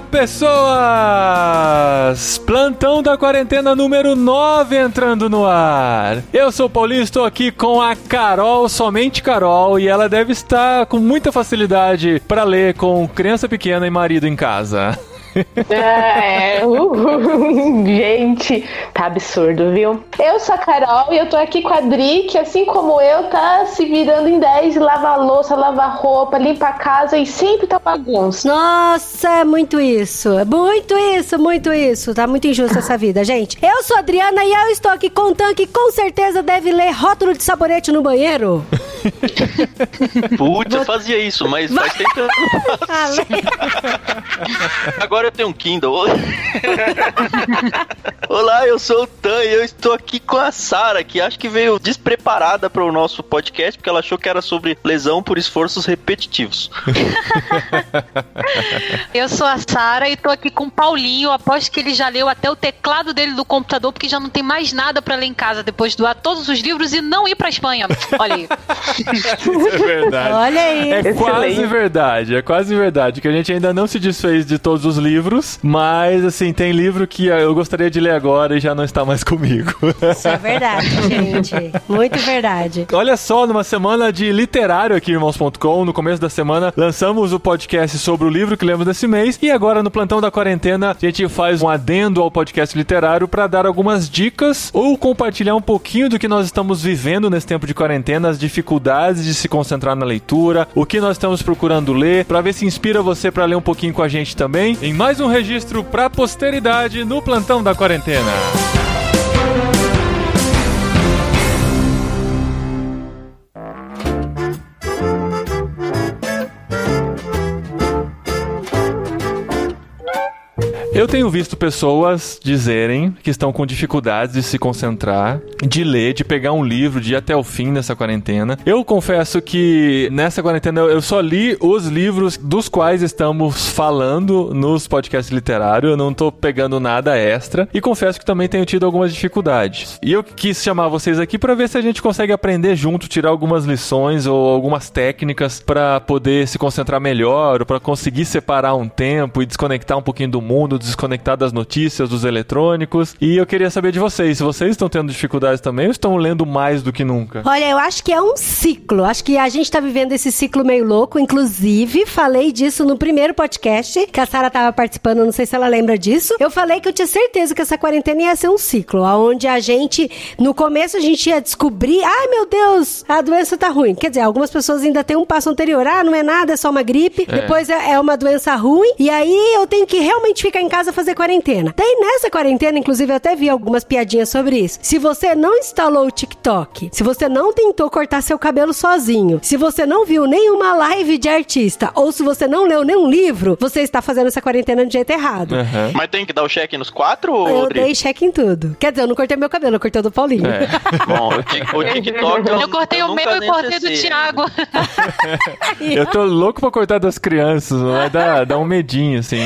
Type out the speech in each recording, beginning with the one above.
Pessoas! Plantão da quarentena número 9 entrando no ar. Eu sou o Paulinho, estou aqui com a Carol, somente Carol, e ela deve estar com muita facilidade para ler com criança pequena e marido em casa. É, uh, gente, tá absurdo, viu? Eu sou a Carol e eu tô aqui com a Dri, que assim como eu, tá se virando em 10, lava louça, lava roupa, limpa a casa e sempre tá bagunça. Nossa, é muito isso. É muito isso, muito isso. Tá muito injusta essa vida, gente. Eu sou a Adriana e eu estou aqui contando que com certeza deve ler rótulo de sabonete no banheiro. Putz, eu fazia isso, mas faz tempo que eu não faço. Agora eu tenho um Kindle. Olá, eu sou o Tan e eu estou aqui com a Sara, que acho que veio despreparada para o nosso podcast, porque ela achou que era sobre lesão por esforços repetitivos. Eu sou a Sara e tô aqui com o Paulinho. Aposto que ele já leu até o teclado dele do computador, porque já não tem mais nada pra ler em casa depois de doar todos os livros e não ir pra Espanha. Olha aí. Isso é verdade. Olha aí. É Excelente. quase verdade, é quase verdade, que a gente ainda não se desfez de todos os livros, mas assim, tem livro que eu gostaria de ler agora e já não está mais comigo. Isso é verdade, gente. Muito verdade. Olha só, numa semana de literário aqui, irmãos.com, no começo da semana, lançamos o podcast sobre o livro que lemos desse mês e agora no plantão da quarentena a gente faz um adendo ao podcast literário para dar algumas dicas ou compartilhar um pouquinho do que nós estamos vivendo nesse tempo de quarentena, as dificuldades de se concentrar na leitura, o que nós estamos procurando ler, para ver se inspira você para ler um pouquinho com a gente também, em mais um registro para posteridade no plantão da quarentena. Eu tenho visto pessoas dizerem que estão com dificuldades de se concentrar, de ler, de pegar um livro, de ir até o fim nessa quarentena. Eu confesso que nessa quarentena eu só li os livros dos quais estamos falando nos podcasts literários. Eu não tô pegando nada extra e confesso que também tenho tido algumas dificuldades. E eu quis chamar vocês aqui para ver se a gente consegue aprender junto, tirar algumas lições ou algumas técnicas para poder se concentrar melhor, ou para conseguir separar um tempo e desconectar um pouquinho do mundo, desconectar das notícias, dos eletrônicos. E eu queria saber de vocês, se vocês estão tendo dificuldades também ou estão lendo mais do que nunca? Olha, eu acho que é um ciclo. Acho que a gente tá vivendo esse ciclo meio louco. Inclusive, falei disso no primeiro podcast, que a Sara tava participando, não sei se ela lembra disso. Eu falei que eu tinha certeza que essa quarentena ia ser um ciclo, onde a gente, no começo, a gente ia descobrir, ai meu Deus, a doença tá ruim. Quer dizer, algumas pessoas ainda têm um passo anterior, ah, não é nada, é só uma gripe. É. Depois é, é uma doença ruim. E aí eu tenho que realmente ficar em casa fazer quarentena. Daí nessa quarentena, inclusive, eu até vi algumas piadinhas sobre isso. Se você não instalou o TikTok, se você não tentou cortar seu cabelo sozinho, se você não viu nenhuma live de artista, ou se você não leu nenhum livro, você está fazendo essa quarentena de jeito errado. Aham. Mas tem que dar o cheque nos quatro, ou Eu dei cheque em tudo. Quer dizer, eu não cortei meu cabelo, eu cortei o do Paulinho. É. Bom, o, Tik- o TikTok eu, Eu cortei o nunca meu e cortei do. Thiago. Eu tô louco pra cortar das crianças, vai dar, dar um medinho, assim.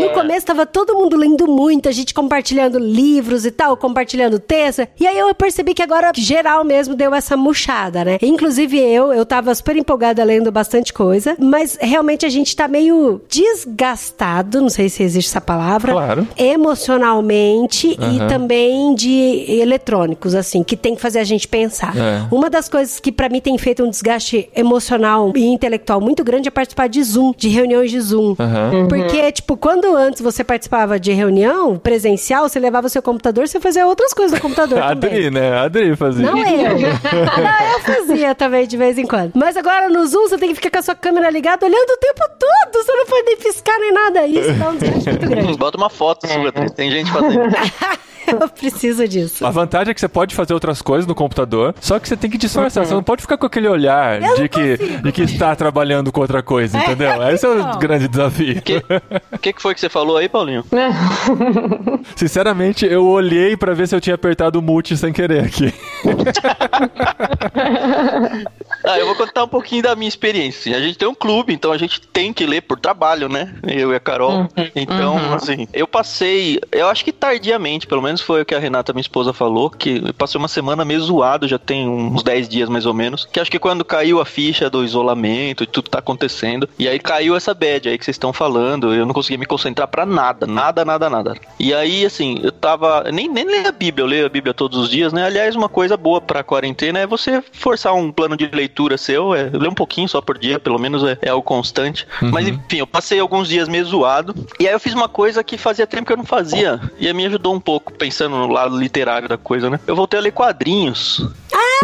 No começo tava todo mundo lendo muito, a gente compartilhando livros e tal, compartilhando texto. E aí eu percebi que agora geral mesmo deu essa murchada, né? Inclusive eu, eu tava super empolgada lendo bastante coisa, mas realmente a gente tá meio desgastado, não sei se existe essa palavra. Claro. Emocionalmente Aham. e também de eletrônicos, assim, que tem que fazer a gente pensar. É. Uma das coisas que pra mim tem feito um desgaste emocional e intelectual muito grande é participar de Zoom, de reuniões de Zoom. Aham. Porque, tipo, quando antes você participava de reunião presencial, você levava seu computador, você fazia outras coisas no computador A também. Adri, né? A Adri fazia. Não eu. Não, eu fazia também de vez em quando. Mas agora no Zoom você tem que ficar com a sua câmera ligada olhando o tempo todo. Você não pode nem piscar nem nada. Isso dá um desgaste muito grande. Bota uma foto sua, tem- tem gente fazendo. Eu preciso disso. A vantagem é que você pode fazer outras coisas no computador, só que você tem que disfarçar. Você não pode ficar com aquele olhar de que, consigo. de que está trabalhando com outra coisa, entendeu? Esse é o não. grande desafio. O que, que foi que você falou aí, Paulinho? Sinceramente, eu olhei pra ver se eu tinha apertado o mute sem querer aqui. Ah, eu vou contar um pouquinho da minha experiência. A gente tem um clube, então a gente tem que ler por trabalho, né? Eu e a Carol. Uhum. Então, assim, eu passei, eu acho que tardiamente, pelo menos foi o que a Renata, minha esposa, falou, que eu passei uma semana meio zoado, já tem uns 10 dias mais ou menos. Que acho que quando caiu a ficha do isolamento e tudo tá acontecendo, e aí caiu essa bad aí que vocês estão falando, eu não conseguia me concentrar pra nada, nada, nada, nada. E aí, assim, eu tava. Nem, nem leio a Bíblia, eu leio a Bíblia todos os dias, né? Aliás, uma coisa boa pra quarentena é você forçar um plano de leitura seu, é ler um pouquinho só por dia, pelo menos é, é o constante. Mas enfim, eu passei alguns dias meio zoado. E aí eu fiz uma coisa que fazia tempo que eu não fazia. E me ajudou um pouco, pensando no lado literário da coisa, né? Eu voltei a ler quadrinhos.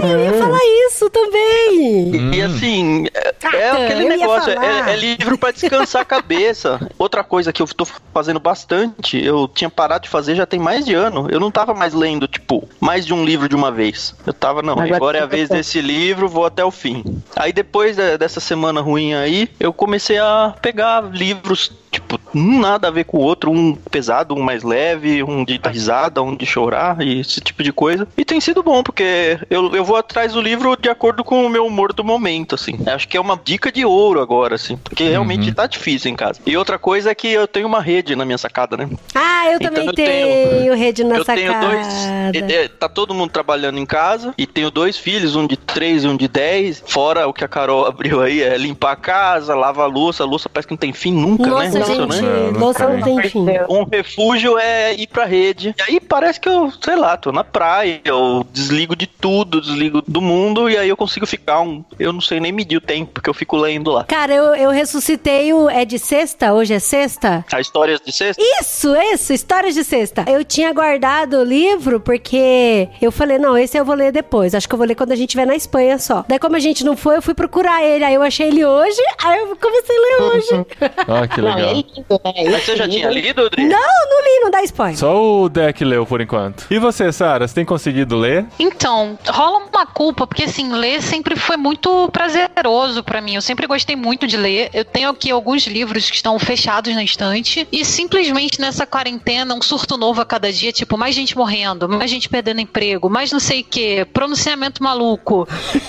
Eu ia falar isso também. E assim, é, é aquele negócio, é, é livro pra descansar a cabeça. Outra coisa que eu tô fazendo bastante, eu tinha parado de fazer já tem mais de ano. Eu não tava mais lendo, tipo, mais de um livro de uma vez. Eu tava, não, Agora agora é a vez desse livro, vou até o fim. Aí depois de- dessa semana ruim aí, eu comecei a pegar livros, tipo, um nada a ver com o outro, um pesado, um mais leve, um de dar risada, um de chorar e esse tipo de coisa. E tem sido bom, porque eu, eu vou atrás do livro de acordo com o meu humor do momento, assim. Acho que é uma dica de ouro agora, assim, porque realmente tá difícil em casa. E outra coisa é que eu tenho uma rede na minha sacada, né? Ah, eu Então também eu tenho, tenho- rede na eu tenho dois. sacada. é, Tá todo mundo trabalhando em casa e tenho dois filhos, um de três e um de dez. Fora o que a Carol abriu aí, é limpar a casa, lavar a louça. A louça parece que não tem fim nunca, né? Nossa, gente, Impressionante. Não, não não tem. fim. Um refúgio é ir pra rede. E aí parece que eu, sei lá, tô na praia, eu desligo de tudo, desligo do mundo, e aí eu consigo ficar um. Eu não sei nem medir o tempo que eu fico lendo lá. Cara, eu, eu ressuscitei o. É de sexta? Hoje é sexta? A histórias de sexta? Isso, isso, histórias de sexta. Eu tinha guardado o livro porque eu falei, não, esse eu vou ler depois. Acho que eu vou ler quando a gente estiver na Espanha só. Daí, como a gente não foi, eu fui procurar ele. Aí eu achei ele hoje, aí eu comecei a ler hoje. Ah, que Não, é legal. Lindo, né? Mas você já tinha livro- lido, Adri? não, não li, não dá spoiler. Só o deck leu por enquanto. E você, Sara, você tem conseguido ler? Então, rola uma culpa, porque assim, ler sempre foi muito prazeroso pra mim. Eu sempre gostei muito de ler. Eu tenho aqui alguns livros que estão fechados na estante. E simplesmente nessa quarentena, um surto novo a cada dia, tipo, mais gente morrendo, mais gente perdendo emprego, mais não sei o que, pronunciamento maluco.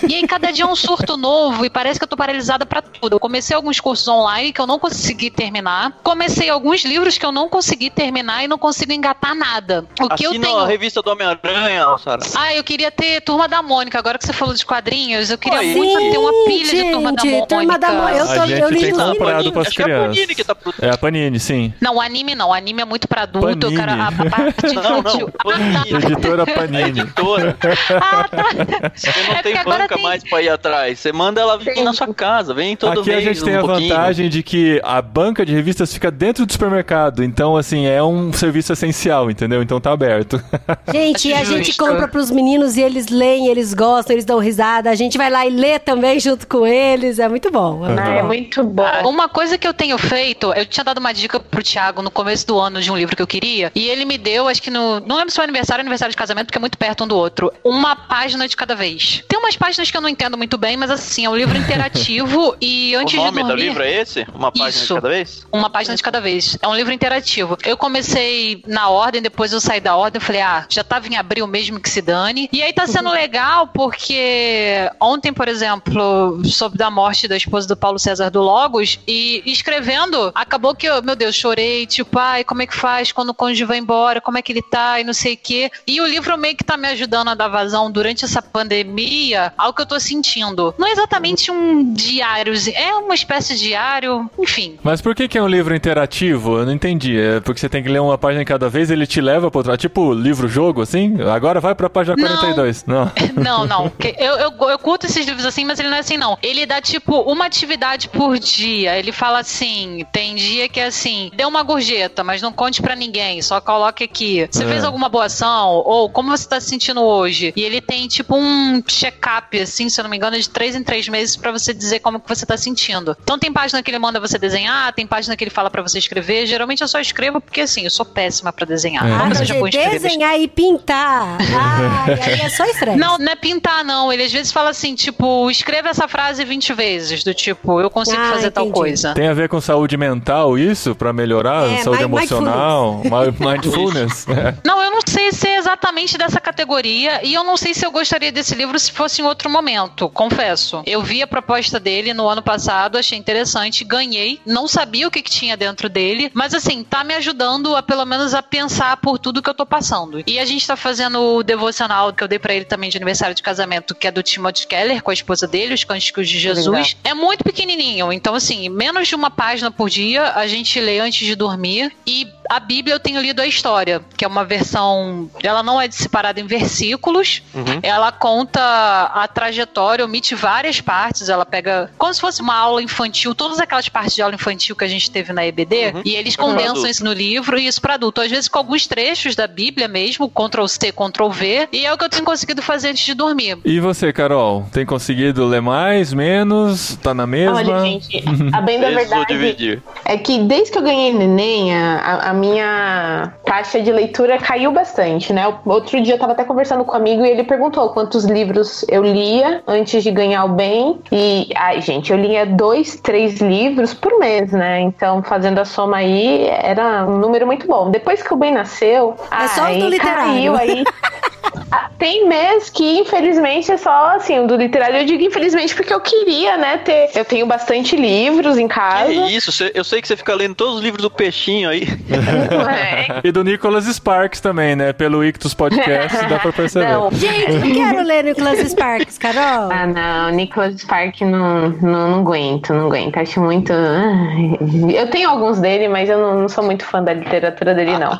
E aí cada dia é um surto novo e parece que eu tô paralisada pra tudo. Eu comecei alguns cursos online que eu não consegui terminar. Comecei alguns livros que eu não consegui terminar e não consigo engatar nada. O que eu Assina tenho. a revista do Homem-Aranha, Sara. Ah, eu queria ter Turma da Mônica. Agora que você falou de quadrinhos, eu queria Oi. muito ter uma pilha de Turma da Gente, Mônica. Turma da Mônica. Eu A tô- gente eu li tem comprado pras Acho que é a crianças. Panini que tá pro... É a Panini, sim. Não, anime não. Anime é muito pra adulto. Eu Panini. quero a, a parte Não, não, infantil. Panini. Editora Panini. Editora. Ah, tá. Você não É tem banca tem- mais pra ir atrás. Você manda ela vir na sua casa, vem todo Aqui a mês gente tem um a pouquinho. vantagem de que a banca de revistas fica dentro do supermercado. Então, assim, é um serviço essencial, entendeu? Então tá aberto. Gente, e a gente compra pros meninos e eles leem, eles gostam, eles dão risada. A gente vai lá e lê também junto com eles. É muito bom. É muito Ah, é bom. muito bom. Uma coisa que eu tenho feito, eu tinha dado uma dica pro Thiago no começo do ano de um livro que eu queria, e ele me deu, acho que no. Não lembro se foi aniversário ou aniversário de casamento, porque é muito perto um do outro. Uma página de cada vez. Tem umas páginas que eu não entendo muito bem, mas assim, é um livro interativo e O antes nome de do dormir. livro é esse? Uma página Isso. de cada vez? Uma página de cada vez. É um livro interativo. Eu comecei na ordem, depois eu saí da ordem. Falei, ah, já tava em abril mesmo que se dane. E aí tá sendo legal porque ontem, por exemplo, soube da morte da esposa do Paulo César do Logos e escrevendo, acabou que eu, meu Deus, chorei. Tipo, ai, como é que faz quando o cônjuge vai embora? Como é que ele tá? E não sei o quê. E o livro meio que tá me ajudando a dar vazão durante essa pandemia ao que eu tô sentindo. Não é exatamente um diário, é uma espécie de diário, enfim. Mas por que, que é um livro interativo? Eu não entendi. É porque você tem que ler uma página cada vez e ele te leva pra outra. Tipo livro-jogo, assim? Agora vai pra página Não. 42. Não. Não, não. Eu, eu, eu curto esses livros assim, mas ele não é assim, não. Ele dá, tipo, uma atividade por dia. Ele fala assim: tem dia que é assim, dê uma gorjeta, mas não conte pra ninguém, só coloque aqui. Você É. fez alguma boa ação? Ou como você tá se sentindo hoje? E ele tem, tipo, um check-up, assim, se eu não me engano, de três em três meses pra você dizer como que você tá sentindo. Então tem página que ele manda você desenhar, tem página que ele fala fala pra você escrever, geralmente eu só escrevo porque assim, eu sou péssima pra desenhar. É. Ah, escrever? desenhar e pintar. Ah, e aí é só estresse. Não, não é pintar, não. Ele às vezes fala assim, tipo, escreva essa frase 20 vezes, do tipo, eu consigo Ah, fazer tal entendi. coisa. Tem a ver com saúde mental isso? Pra melhorar? É, saúde mi- emocional? mi- Mindfulness? É. Não, eu não sei se é exatamente dessa categoria e eu não sei se eu gostaria desse livro se fosse em outro momento, confesso. Eu vi a proposta dele no ano passado, achei interessante, ganhei, não sabia o que, que tinha dentro dele, mas assim, tá me ajudando a pelo menos a pensar por tudo que eu tô passando. E a gente tá fazendo o devocional que eu dei pra ele também de aniversário de casamento, que é do Timothy Keller com a esposa dele, os Cânticos de Jesus. É muito pequenininho, então assim, menos de uma página por dia a gente lê antes de dormir e a Bíblia eu tenho lido a história, que é uma versão, ela não é separada em versículos, Uhum. ela conta a trajetória, omite várias partes, ela pega como se fosse uma aula infantil, todas aquelas partes de aula infantil que a gente teve na EBD, Uhum. e eles condensam isso no livro e isso para adulto, às vezes com alguns trechos da Bíblia mesmo, Ctrl C, Ctrl V, e é o que eu tenho conseguido fazer antes de dormir. E você, Carol? Tem conseguido ler mais, menos? Tá na mesma? Olha, gente, a bem da verdade é que desde que eu ganhei neném, a, a minha taxa de leitura caiu bastante, né? Outro dia eu tava até conversando com um amigo e ele perguntou quantos livros eu lia antes de ganhar o bem. E, ai, gente, eu lia dois, três livros por mês, né? Então, fazendo a soma aí, era um número muito bom. Depois que o bem nasceu, É só do literário. caiu aí. Ah, Tem mês que, infelizmente, é só assim, o do literário eu digo infelizmente porque eu queria, né, ter. Eu tenho bastante livros em casa. Que isso, eu sei que você fica lendo todos os livros do peixinho aí. É. E do Nicholas Sparks também, né? Pelo Ictus Podcast, dá pra perceber. Não. Gente, não quero ler Nicholas Sparks, Carol. Ah, não, Nicholas Spark não, não, não aguento, não aguento. Acho muito. Ai, Eu tenho alguns dele, mas eu não, não sou muito fã da literatura dele, não.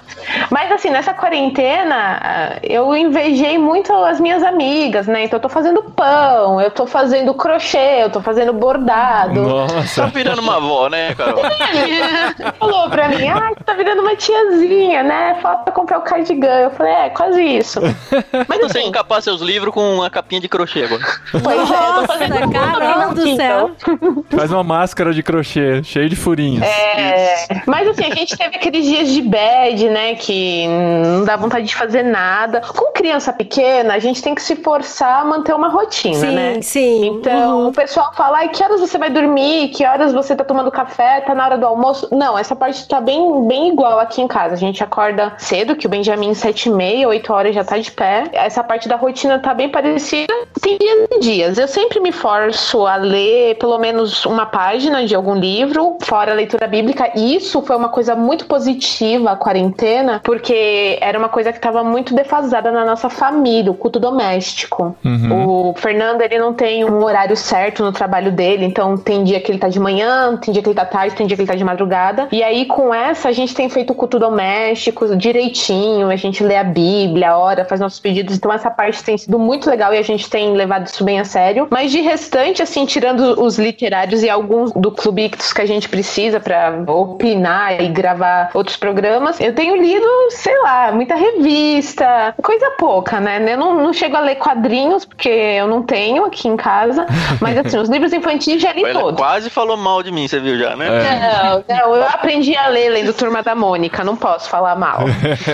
Mas assim, nessa quarentena, ah, eu invejei muito as minhas amigas, né? Então eu tô fazendo pão, eu tô fazendo crochê, eu tô fazendo bordado. Tá Nossa. virando uma avó, né, Carol? falou pra mim, ah, você tá virando uma tiazinha, né? Falta comprar o cardigan. Eu falei, é, quase isso. Mas Você assim, encapar seus livros com uma capinha de crochê agora. pois é, eu tô Nossa, Carol do céu. Faz uma máscara de crochê, cheio de furinhos. É, mas assim, a gente teve aqueles dias de bad, né? Que não dá vontade de fazer nada. Com criança pequena, a gente tem que se forçar a manter uma rotina, Sim, né? sim. Então, o pessoal fala, que horas você vai dormir? Que horas você tá tomando café? Tá na hora do almoço? Não, essa parte tá bem, bem igual aqui em casa. A gente acorda cedo, que o Benjamin, sete e meia, oito horas já tá de pé. Essa parte da rotina tá bem parecida. Tem dias e dias. Eu sempre me forço a ler pelo menos uma página de algum livro, fora a leitura bíblica. E isso foi uma coisa muito positiva, a quarentena, porque era uma coisa que tava muito defasada na nossa família, o culto doméstico. O Fernando, ele não tem um horário certo no trabalho dele, então tem dia que ele tá de manhã, tem dia que ele tá tarde, tem dia que ele tá de madrugada. E aí, com essa, a gente tem feito o culto doméstico direitinho, a gente lê a Bíblia, ora, faz nossos pedidos, então essa parte tem sido muito legal e a gente tem levado isso bem a sério. Mas de restante, assim, tirando os literários e alguns do Clube Ictus que a gente precisa pra opinar e gravar outros programas, eu tenho lido, sei lá, muita revista, coisa pouca, né? Eu não, não chego a ler quadrinhos, porque eu não tenho aqui em casa, mas assim, os livros infantis já li Ela todos. quase falou mal de mim, você viu já, né? É. Não, não, eu aprendi a ler lendo Turma da Mônica, não posso falar mal.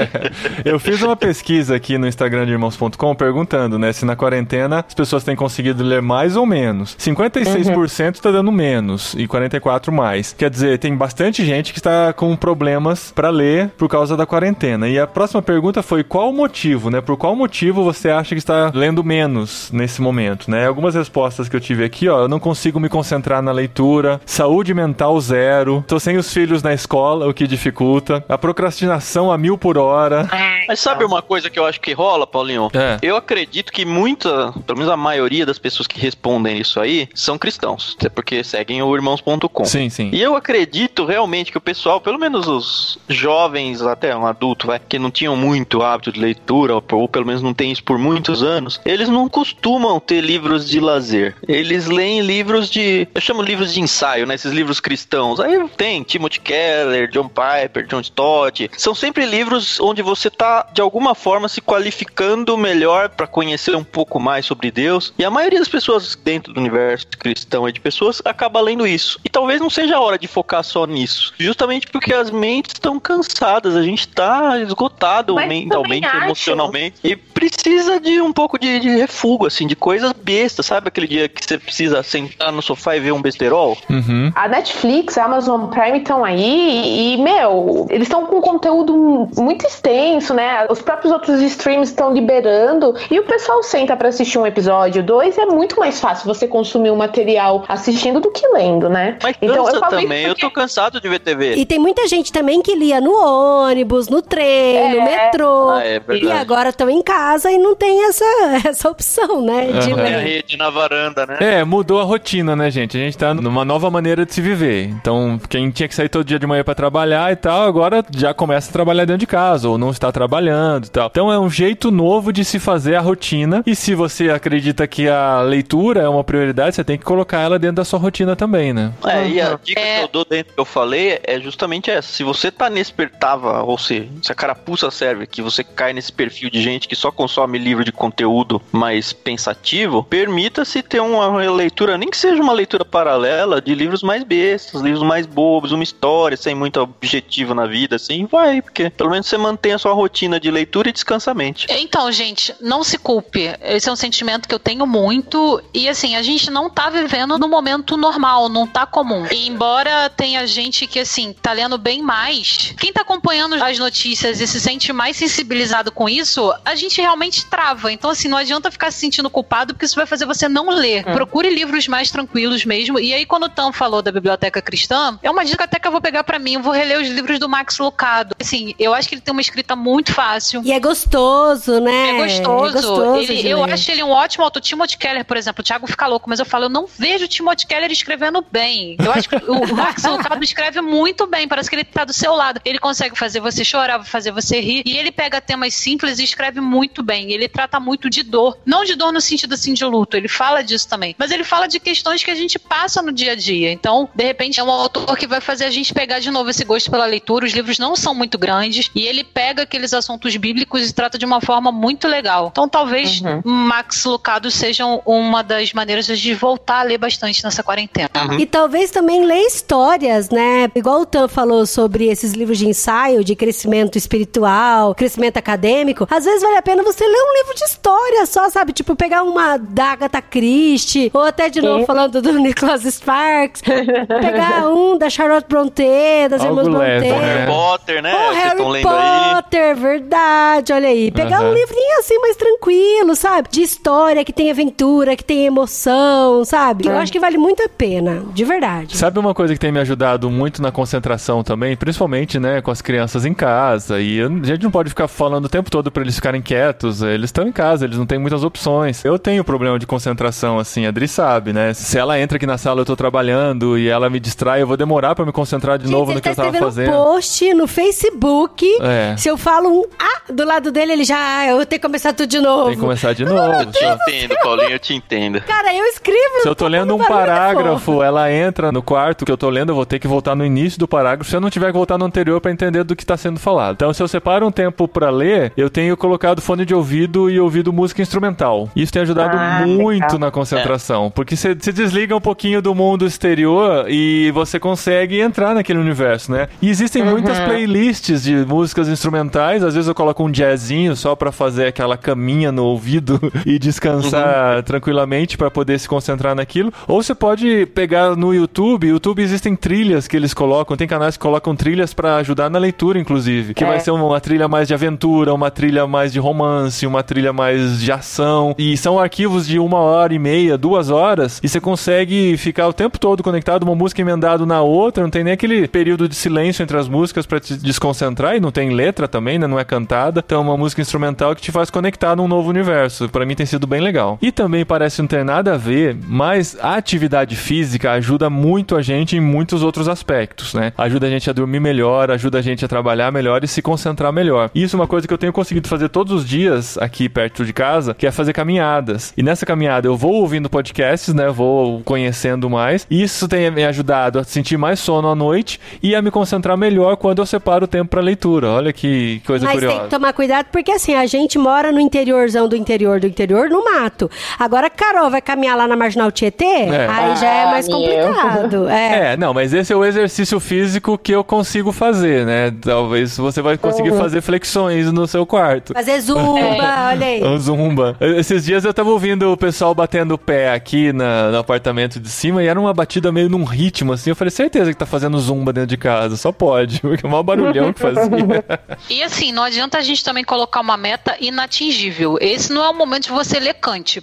Eu fiz uma pesquisa aqui no Instagram de irmãos.com perguntando, né, se na quarentena as pessoas têm conseguido ler mais ou menos. 56% tá dando menos e 44 mais. Quer dizer, tem bastante gente que está com problemas para ler por causa da quarentena. E a próxima pergunta foi qual o motivo, né? Por qual motivo você acha que está lendo menos nesse momento, né? Algumas respostas que eu tive aqui, ó, eu não consigo me concentrar na leitura, saúde mental zero, tô sem os filhos na escola, o que dificulta, a procrastinação a mil por hora. Mas sabe uma coisa que eu acho que rola, Paulinho? É. Eu acredito que muita, pelo menos a maioria das pessoas que respondem isso aí, são cristãos. Até porque seguem o irmãos.com. Sim, sim. E eu acredito realmente que o pessoal, pelo menos os jovens, até um adulto, vai, que não tinham muito hábito de leitura, ou, ou pelo menos não tem isso por muitos anos, eles não costumam ter livros de lazer. Eles leem livros de. Eu chamo livros de ensaio, né? Esses livros cristãos. Aí tem Timothy Keller, John Piper, John Stott. São sempre livros onde você tá, de alguma forma, se qualificando melhor para conhecer um pouco mais sobre Deus. E a maioria das pessoas dentro do universo cristão e de pessoas acaba lendo isso. E talvez não seja a hora de focar só nisso. Justamente porque as mentes estão cansadas, a gente tá esgotado Mas mentalmente, emocionalmente. E precisa de um pouco de, de refúgio, assim, de coisas bestas, sabe? Aquele dia que você precisa sentar no sofá e ver um besterol. Uhum. A Netflix, a Amazon Prime estão aí e, meu, eles estão com conteúdo muito extenso, né? Os próprios outros streams estão liberando e o pessoal senta para assistir um episódio, dois, é muito mais fácil você consumir um material assistindo do que lendo, né? Mas então, eu também, eu tô cansado de ver TV. E tem muita gente também que lia no ônibus, no trem, é. no metrô. Ah, é e agora estão em casa e não tem essa, essa opção, né? De uhum. ler. a rede na varanda, né? É, mudou a rotina, né, gente? A gente tá numa nova maneira de se viver. Então, quem tinha que sair todo dia de manhã para trabalhar e tal, agora já começa a trabalhar dentro de casa, ou não está trabalhando e tal. Então é um jeito novo de se fazer a rotina. E se você acredita que a leitura é uma prioridade, você tem que colocar ela dentro da sua rotina também, né? É, uhum. e a dica é... que eu dou dentro que eu falei é justamente essa. Se você tá nesse tava, ou seja, se a carapuça serve, que você cai nesse perfil de gente que só consome livro de conteúdo mais pensativo, permita-se ter uma leitura, nem que seja uma leitura paralela, de livros mais bestas, livros mais bobos, uma história sem muito objetivo na vida, assim, vai, porque pelo menos você mantém a sua rotina de leitura e descansa a mente. Então, gente, não se culpe. Esse é um sentimento que eu tenho muito e assim, a gente não tá vivendo no momento normal, não tá comum. E embora tenha gente que assim, tá lendo bem mais, quem tá acompanhando as notícias e se sente mais sensibilizado com isso, a gente realmente trava. Então, assim, não adianta ficar se sentindo culpado, porque isso vai fazer você não ler. Hum. Procure livros mais tranquilos mesmo. E aí, quando o Tam falou da biblioteca cristã, é uma dica até que eu vou pegar para mim. Eu vou reler os livros do Max Lucado. Assim, eu acho que ele tem uma escrita muito fácil. E é gostoso, né? É gostoso. É gostoso ele, eu acho ele um ótimo autor. Timothy Keller, por exemplo, o Thiago fica louco, mas eu falo, eu não vejo o Timothy Keller escrevendo bem. Eu acho que o Max Lucado escreve muito bem. Parece que ele tá do seu lado. Ele consegue fazer você chorar, fazer você rir. E ele pega temas simples e escreve muito bem. Ele trata muito de dor. Não de dor no sentido assim de luto, ele fala disso também. Mas ele fala de questões que a gente passa no dia a dia. Então, de repente, é um autor que vai fazer a gente pegar de novo esse gosto pela leitura. Os livros não são muito grandes e ele pega aqueles assuntos bíblicos e trata de uma forma muito legal. Então, talvez uhum. Max Lucado seja uma das maneiras de voltar a ler bastante nessa quarentena. Uhum. E talvez também ler histórias, né? Igual o Tan falou sobre esses livros de ensaio, de crescimento espiritual, crescimento acadêmico. Às vezes vale a pena você ler um livro de história só, sabe? Tipo, pegar uma da Agatha Christie, ou até de novo falando do Nicholas Sparks, pegar um da Charlotte Brontë, das Algo irmãs Brontë. Né? Harry Potter, né? Oh, Harry Potter, aí. verdade, olha aí. Pegar uhum. um livrinho assim mais tranquilo, sabe? De história, que tem aventura, que tem emoção, sabe? Eu acho que vale muito a pena, de verdade. Sabe uma coisa que tem me ajudado muito na concentração também, principalmente, né, com as crianças em casa, e a gente não pode ficar falando o tempo todo para eles ficarem quietos, eles estão em casa, eles não têm muitas opções. Eu tenho problema de concentração, assim, a Adri sabe, né? Se ela entra aqui na sala, eu tô trabalhando e ela me distrai, eu vou demorar para me concentrar de gente, novo no que tá eu tava fazendo. um post no Facebook, é. se eu falo um ah do lado dele, ele já, ah, eu tenho que começar tudo de novo. Tem que começar de novo. Eu te entendo, Paulinho, eu te entendo. Cara, eu escrevo. Se eu tô lendo um parágrafo, ela entra no quarto que eu tô lendo, eu vou ter que voltar no início do parágrafo, se eu não tiver que voltar no anterior para entender do que tá sendo falado. Então, se eu separo um tempo para ler, eu tenho colocado fone de ouvido e ouvido música instrumental. Isso tem ajudado ah, muito legal. na concentração, é. porque você desliga um pouquinho do mundo exterior e você consegue entrar naquele universo, né? E existem uhum. muitas playlists de músicas instrumentais, às vezes eu coloco um jazzinho só para fazer aquela caminha no ouvido e descansar uhum. tranquilamente para poder se concentrar naquilo. Ou você pode pegar no YouTube, YouTube existem trilhas que eles colocam, tem canais que colocam trilhas para ajudar na leitura, inclusive, que é. vai ser uma trilha mais de aventura, uma trilha mais de romance, uma trilha mais de ação. E são arquivos de uma hora e meia, duas horas, e você consegue ficar o tempo todo conectado, uma música emendada na outra, não tem nem aquele período de silêncio entre as músicas para te desconcentrar, e não tem letra também, né? Não é cantada. Então é uma música instrumental que te faz conectar num novo universo. Para mim tem sido bem legal. E também parece não ter nada a ver, mas a atividade física ajuda muito a gente em muitos outros aspectos, né? Ajuda a gente a dormir melhor, ajuda a gente a trabalhar melhor e se concentrar melhor. Isso é uma coisa que eu tenho conseguido fazer todos os dias dias aqui perto de casa, que é fazer caminhadas. E nessa caminhada eu vou ouvindo podcasts, né? Vou conhecendo mais. Isso tem me ajudado a sentir mais sono à noite e a me concentrar melhor quando eu separo o tempo para leitura. Olha que coisa Mas curiosa. tem que tomar cuidado porque assim, a gente mora no interiorzão do interior do interior, no mato. Agora Carol vai caminhar lá na Marginal Tietê, aí já é Ah, mais meu. complicado. É. É, não, mas esse é o exercício físico que eu consigo fazer, né? Talvez você vai conseguir Uhum. fazer flexões no seu quarto. Fazer zumba, É. olha aí. Um zumba. Esses dias eu tava ouvindo o pessoal batendo o pé aqui na- no apartamento de cima e era uma batida meio num ritmo assim. Eu falei, certeza que tá fazendo zumba dentro de casa. Só pode, porque é o maior barulhão que fazia. E assim, não adianta a gente também colocar uma meta inatingível. Esse não é o momento de você ler Kant.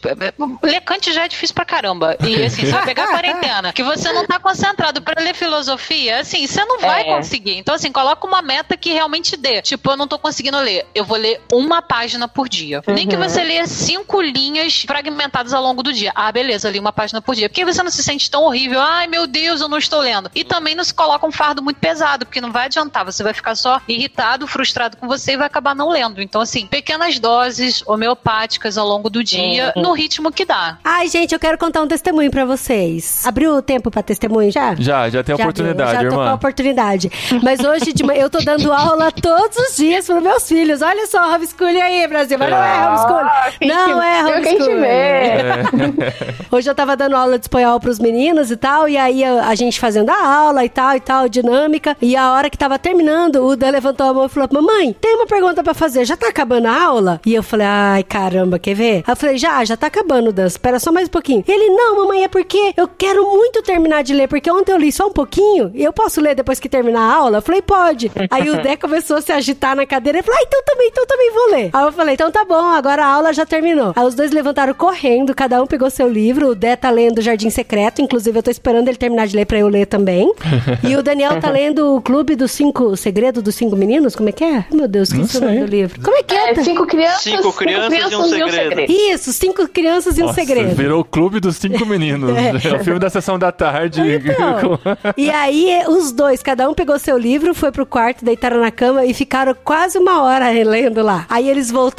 Ler Kant já é difícil pra caramba. E assim, você vai pegar a quarentena, que você não tá concentrado pra ler filosofia, assim, você não vai É. conseguir. Então, assim, coloca uma meta que realmente dê. Tipo, eu não tô conseguindo ler. Eu vou ler uma página por dia. Nem que você leia cinco linhas fragmentadas ao longo do dia. Ah, beleza, li uma página por dia. Porque você não se sente tão horrível. Ai, meu Deus, eu não estou lendo. E também não se coloca um fardo muito pesado, porque não vai adiantar. Você vai ficar só irritado, frustrado com você e vai acabar não lendo. Então, assim, pequenas doses homeopáticas ao longo do dia, no ritmo que dá. Ai, gente, eu quero contar um testemunho pra vocês. Abriu o tempo pra testemunho já? Já, já tem Já oportunidade, deu, já tô com a irmã. oportunidade. Mas hoje de manhã eu tô dando aula todos os dias pros meus filhos. Olha só, homeschooling aí, Brasil. Mas não é homeschooling. quem Não é homeschooling. vê. Hoje eu tava dando aula de espanhol pros meninos e tal, e aí a, a gente fazendo a aula e tal, e tal, dinâmica. E a hora que tava terminando, o Dan levantou a mão e falou: Mamãe, tem uma pergunta pra fazer, já tá acabando a aula? E eu falei: Ai, caramba, quer ver? Aí eu falei: Já, já tá acabando, Dan, espera só mais um pouquinho. Ele: Não, mamãe, é porque eu quero muito terminar de ler, porque ontem eu li só um pouquinho, e eu posso ler depois que terminar a aula? Eu falei: Pode. Aí o Dé começou a se agitar na cadeira e falou: Ah, então também, então também vou ler. Aí eu falei: Então tá bom, agora a aula já terminou. Aí os dois levantaram correndo, cada um pegou seu livro. O Dé tá lendo Jardim Secreto, inclusive eu tô esperando ele terminar de ler pra eu ler também. e o Daniel tá lendo o Clube dos Cinco o Segredo dos Cinco Meninos, como é que é? Meu Deus, esqueci o nome do livro. Como é que é? É, cinco crianças, Cinco crianças e um segredo. Isso, Cinco Crianças e um Nossa, Segredo. virou o Clube dos Cinco Meninos. É, o filme da sessão da tarde. Então, e aí, os dois, cada um pegou seu livro, foi pro quarto, deitaram na cama e ficaram quase uma hora relendo lá. Aí eles voltaram,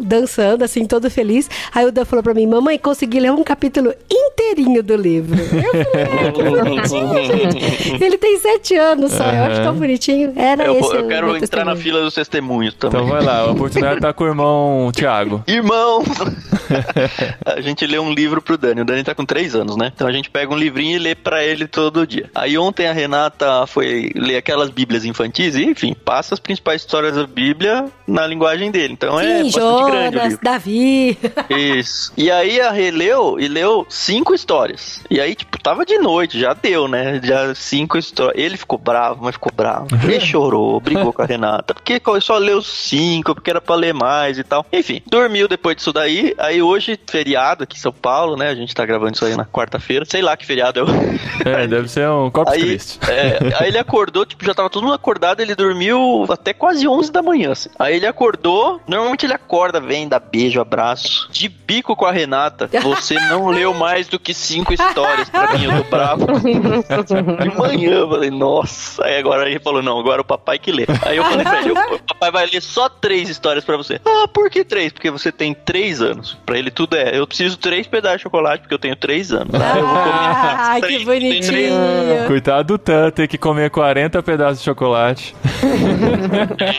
dançando, assim, todo feliz. Aí o Dan falou pra mim, mamãe, consegui ler um capítulo inteirinho do livro. Eu falei, "Ah, que bonitinho, gente. Ele tem sete anos só, eu acho tão bonitinho. Era Eu, esse eu quero entrar na fila dos testemunhos também. Então vai lá, a oportunidade tá com o irmão Thiago. Irmão! a gente lê um livro pro Dani. O Dani tá com três anos, né? Então a gente pega um livrinho e lê pra ele todo dia. Aí ontem a Renata foi ler aquelas bíblias infantis e, enfim, passa as principais histórias da Bíblia na linguagem dele. Então é Sim, bastante grande o Jonas, livro. Davi. Isso. E aí a releu e leu cinco histórias. E aí, tipo, tava de noite, já deu, né? Já cinco histórias. Ele ficou bravo, mas ficou bravo. Ele chorou, brigou com a Renata. Porque só leu cinco, porque era pra ler mais e tal. Enfim, dormiu depois disso daí. Aí hoje, feriado aqui em São Paulo, né? A gente tá gravando isso aí na quarta-feira. Sei lá que feriado é o. É, deve ser um Corpus Aí, Christi. é, aí ele acordou, tipo, já tava todo mundo acordado, ele dormiu até quase 11 da manhã, assim. Aí ele acordou, normalmente ele acorda, vem, dá beijo, abraço, de bico com a Renata. Você não leu mais do que cinco histórias pra mim, eu tô bravo. De manhã, eu falei, nossa. Aí agora ele falou, não, agora o papai que lê. Aí eu falei pra ele, o papai vai ler só três histórias pra você. Ah, por que três? Porque você tem três anos. Pra ele tudo é, eu preciso três pedaços de chocolate porque eu tenho três anos. Ah, eu vou comer Ai, que três, três. bonitinho. Coitado do Tan ter que comer 40 pedaços de chocolate.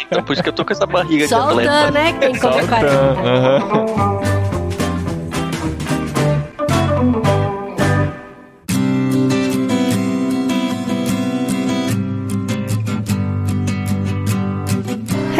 Então por isso que eu tô com essa barriga aqui Só o. Dan, né, que tem que comer o 40. Tan.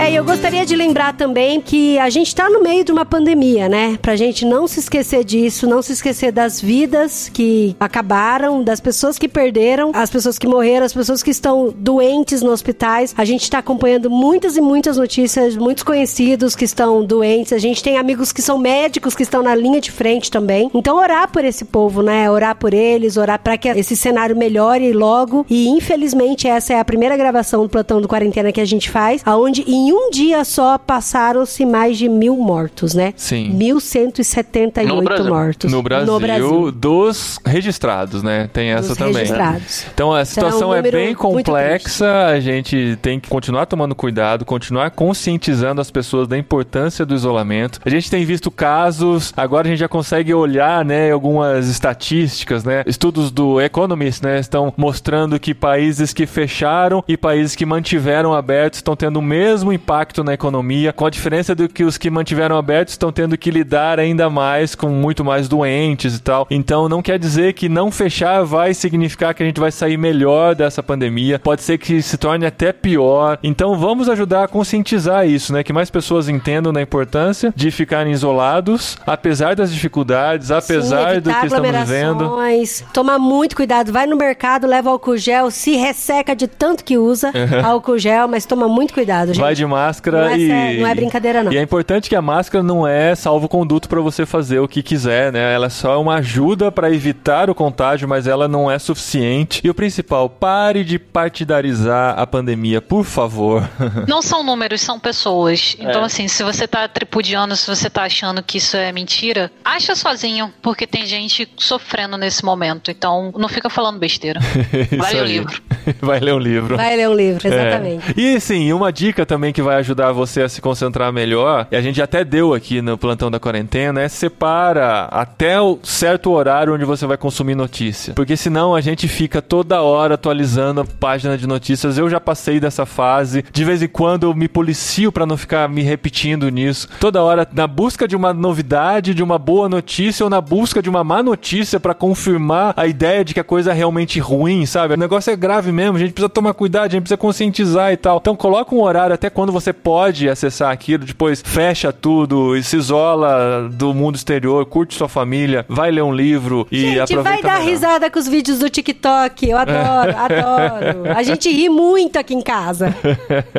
É, eu gostaria de lembrar também que a gente tá no meio de uma pandemia, né? Pra gente não se esquecer disso, não se esquecer das vidas que acabaram, das pessoas que perderam, as pessoas que morreram, as pessoas que estão doentes nos hospitais. A gente tá acompanhando muitas e muitas notícias, muitos conhecidos que estão doentes. A gente tem amigos que são médicos que estão na linha de frente também. Então, orar por esse povo, né? Orar por eles, orar para que esse cenário melhore logo. E infelizmente essa é a primeira gravação do plantão do quarentena que a gente faz, aonde em um dia só passaram-se mais de mil mortos, né? Sim. 1.178 No Brasil. mortos. No Brasil, dos registrados, né? Tem essa Dos também. registrados. Então a situação é número bem muito complexa, a gente tem que continuar tomando cuidado, continuar conscientizando as pessoas da importância do isolamento. A gente tem visto casos, agora a gente já consegue olhar, né, algumas estatísticas, né? Estudos do Economist, né, estão mostrando que países que fecharam e países que mantiveram abertos estão tendo o mesmo impacto na economia, com a diferença do que os que mantiveram abertos estão tendo que lidar ainda mais com muito mais doentes e tal. Então não quer dizer que não fechar vai significar que a gente vai sair melhor dessa pandemia. Pode ser que se torne até pior. Então vamos ajudar a conscientizar isso, né? Que mais pessoas entendam da importância de ficarem isolados, apesar das dificuldades, apesar Sim, do que estamos aglomerações, Tomar muito cuidado. Vai no mercado, leva álcool gel, se resseca de tanto que usa álcool gel, mas toma muito cuidado, gente. Vai de máscara Não é e. não é brincadeira, não. E é importante que a máscara não é salvo-conduto para você fazer o que quiser, né? Ela é só uma ajuda para evitar o contágio, mas ela não é suficiente. E o principal, pare de partidarizar a pandemia, por favor. Não são números, são pessoas. Então, É. assim, se você tá tripudiando, se você tá achando que isso é mentira, acha sozinho, porque tem gente sofrendo nesse momento. Então, não fica falando besteira. Isso Vale o livro. Vai ler um livro. Vai ler um livro, exatamente. É. E sim, uma dica também que vai ajudar você a se concentrar melhor, e a gente até deu aqui no plantão da quarentena, é separa até o certo horário onde você vai consumir notícia. Porque senão a gente fica toda hora atualizando a página de notícias. Eu já passei dessa fase. De vez em quando eu me policio pra não ficar me repetindo nisso. Toda hora na busca de uma novidade, de uma boa notícia ou na busca de uma má notícia pra confirmar a ideia de que a coisa é realmente ruim, sabe? O negócio é grave mesmo, a gente precisa tomar cuidado, a gente precisa conscientizar e tal. Então coloca um horário até quando você pode acessar aquilo, depois fecha tudo e se isola do mundo exterior, curte sua família, vai ler um livro e Gente, aproveita vai dar melhor. risada com os vídeos do TikTok. Eu adoro, adoro. A gente ri muito aqui em casa.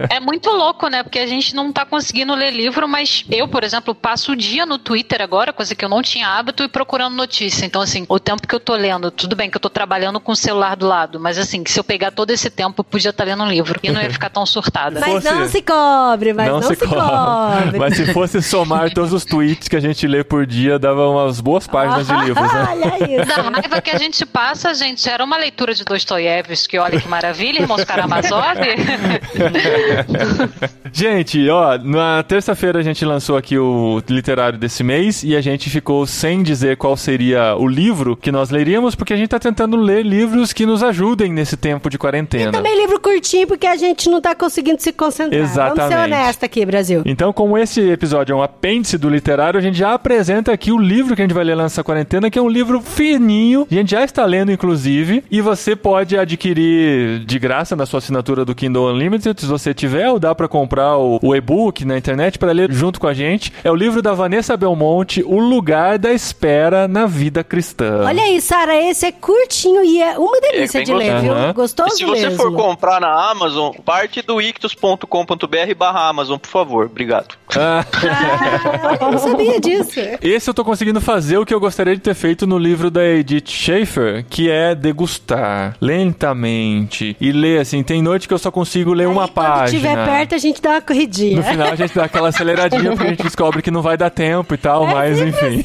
É muito louco, né? Porque a gente não tá conseguindo ler livro, mas eu, por exemplo, passo o dia no Twitter agora, coisa que eu não tinha hábito, e procurando notícia. Então, assim, o tempo que eu tô lendo, tudo bem que eu tô trabalhando com o celular do lado, mas assim, que se eu pegar todo esse tempo, eu podia estar lendo um livro. E não ia ficar tão surtada. Mas não se cobre, mas não, se, cobre. Mas se fosse somar todos os tweets que a gente lê por dia, dava umas boas páginas de livros, né? Olha isso. Da raiva que a gente passa, gente, era uma leitura de Dostoiévski, olha que maravilha, irmãos Karamazov. Gente, ó, na terça-feira a gente lançou aqui o literário desse mês e a gente ficou sem dizer qual seria o livro que nós leríamos, porque a gente tá tentando ler livros que nos ajudem nesse tempo de quarentena. Também livro curtinho, porque a gente não tá conseguindo se concentrar. Vamos ser Exatamente. honestos aqui, Brasil. Então, como esse episódio é um apêndice do literário, a gente já apresenta aqui o livro que a gente vai ler nessa quarentena, que é um livro fininho. A gente já está lendo, inclusive, e você pode adquirir de graça na sua assinatura do Kindle Unlimited, se você tiver, ou dá para comprar o, o e-book na internet para ler junto com a gente. É o livro da Vanessa Belmonte, O Lugar da Espera na Vida Cristã. Olha aí, Sara, esse é curtinho e é uma delícia É de ler, viu? gostoso. Gostoso E se você mesmo. for comprar na Amazon, parte do ictus.com.br barra Amazon, por favor. Obrigado. Ah. Ah, eu não sabia disso. Esse eu tô conseguindo fazer o que eu gostaria de ter feito no livro da Edith Schaefer, que é degustar lentamente e ler assim. Tem noite que eu só consigo ler uma Aí, Quando página. estiver perto, a gente dá uma corridinha. No final a gente dá aquela aceleradinha porque a gente descobre que não vai dar tempo e tal, É mas enfim.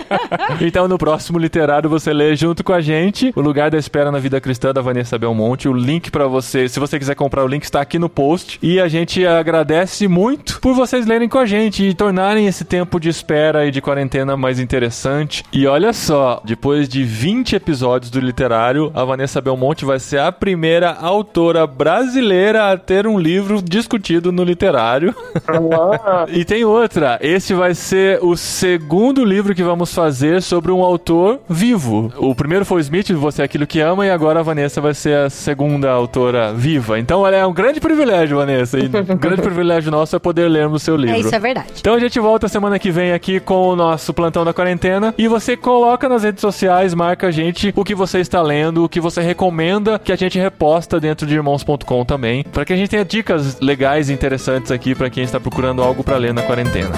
então no próximo literário você lê junto com a gente O Lugar da Espera na Vida Cristã da Vanessa Belmonte. O link pra você, se você quiser comprar o link está aqui no post. E a gente agradece muito por vocês lerem com a gente e tornarem esse tempo de espera e de quarentena mais interessante. E olha só, depois de 20 episódios do literário, a Vanessa Belmonte vai ser a primeira autora brasileira a ter um livro discutido no literário. E tem outra. Esse vai ser o segundo livro que vamos fazer sobre um autor vivo. O primeiro foi o Smith, Você é Aquilo que Ama, e agora a Vanessa vai ser a segunda autora viva. Então, olha, é um grande privilégio, Vanessa. E grande privilégio nosso é poder lermos o seu livro. É, isso é verdade. Então a gente volta semana que vem aqui com o nosso plantão da quarentena e você coloca nas redes sociais, marca a gente o que você está lendo, o que você recomenda que a gente reposta dentro de irmãos.com também, para que a gente tenha dicas legais e interessantes aqui para quem está procurando algo para ler na quarentena.